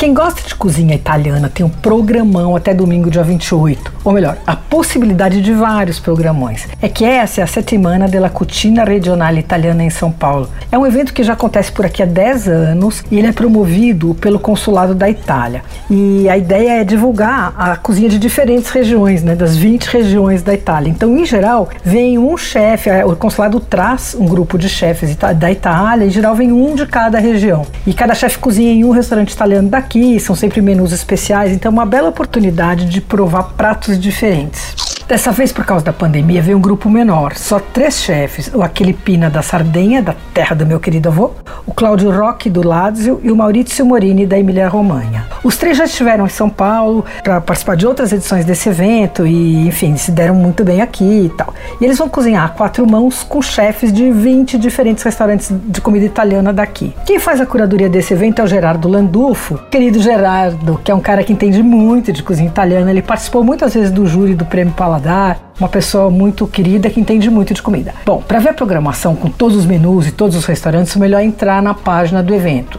Quem gosta de cozinha italiana tem um programão até domingo, dia 28. Ou melhor, a possibilidade de vários programões. É que essa é a Settimana della Cucina Regionale Italiana em São Paulo. É um evento que já acontece por aqui há 10 anos e ele é promovido pelo Consulado da Itália. E a ideia é divulgar a cozinha de diferentes regiões, né, das 20 regiões da Itália. Então, em geral, vem um chefe, o consulado traz um grupo de chefes da Itália, em geral vem um de cada região. E cada chefe cozinha em um restaurante italiano daqui aqui, são sempre menus especiais, então é uma bela oportunidade de provar pratos diferentes. Dessa vez, por causa da pandemia, veio um grupo menor, só três chefes: o Aquele Pina da Sardenha, da terra do meu querido avô, o Cláudio Roque do Lazio e o Maurício Morini da Emília-Romanha. Os três já estiveram em São Paulo para participar de outras edições desse evento e, enfim, se deram muito bem aqui e tal. E eles vão cozinhar a quatro mãos com chefes de 20 diferentes restaurantes de comida italiana daqui. Quem faz a curadoria desse evento é o Gerardo Landulfo. Querido Gerardo, que é um cara que entende muito de cozinha italiana, ele participou muitas vezes do júri do Prêmio Paladar, uma pessoa muito querida que entende muito de comida. Bom, para ver a programação com todos os menus e todos os restaurantes, o melhor é entrar na página do evento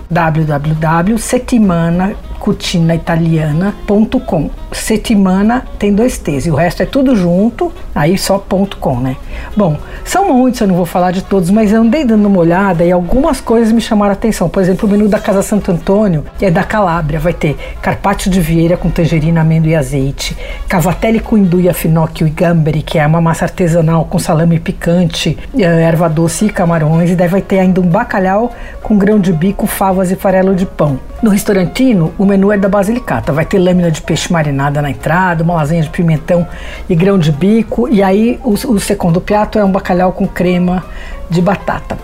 www.settimanacucinaitaliana.com. Settimana tem dois T's e o resto é tudo junto, aí só ponto .com, né? Bom, são muitos, eu não vou falar de todos, mas eu andei dando uma olhada e algumas coisas me chamaram a atenção. Por exemplo, o menu da Casa Santo Antônio é da Calábria, vai ter carpaccio de vieira com tangerina, amêndoa e azeite, cavatelli com induia, finocchio e gamberi, que é uma massa artesanal com salame picante, eh, erva doce e camarões, e daí vai ter ainda um bacalhau com grão de bico, favas e farelo de pão. No restaurantino, o menu é da Basilicata. Vai ter lâmina de peixe marinada na entrada, uma lasanha de pimentão e grão de bico. E aí o, o segundo prato é um bacalhau com crema de batata.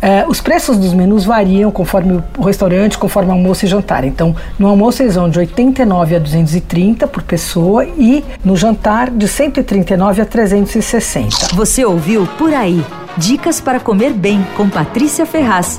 É, os preços dos menus variam conforme o restaurante, conforme almoço e jantar. Então, no almoço eles vão de 89 a 230 por pessoa e no jantar de 139 a 360. Você ouviu Por Aí. Dicas para comer bem com Patrícia Ferraz.